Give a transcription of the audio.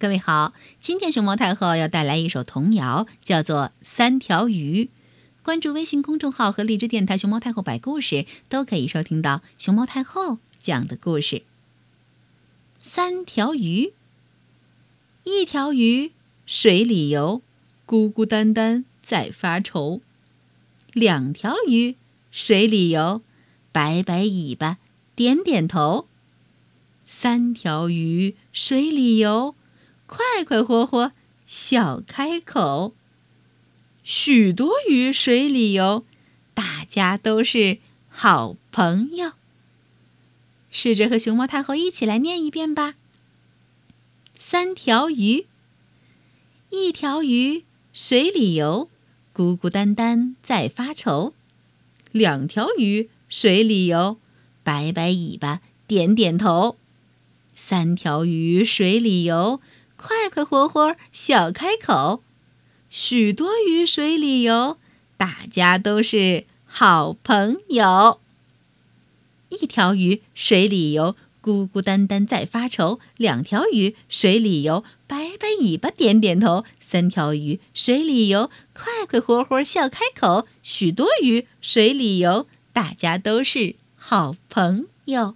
各位好，今天熊猫太后要带来一首童谣，叫做《三条鱼》。关注微信公众号和荔枝电台“熊猫太后摆故事”，都可以收听到熊猫太后讲的故事。三条鱼，一条鱼水里游，孤孤单单在发愁；两条鱼水里游，摆摆尾巴，点点头；三条鱼水里游。快快活活笑开口，许多鱼水里游，大家都是好朋友。试着和熊猫太后一起来念一遍吧。三条鱼，一条鱼水里游，孤孤单单在发愁；两条鱼水里游，摆摆尾巴，点点头；三条鱼水里游。快快活活笑开口，许多鱼水里游，大家都是好朋友。一条鱼水里游，孤孤单单在发愁；两条鱼水里游，摆摆尾巴点点头；三条鱼水里游，快快活活笑开口。许多鱼水里游，大家都是好朋友。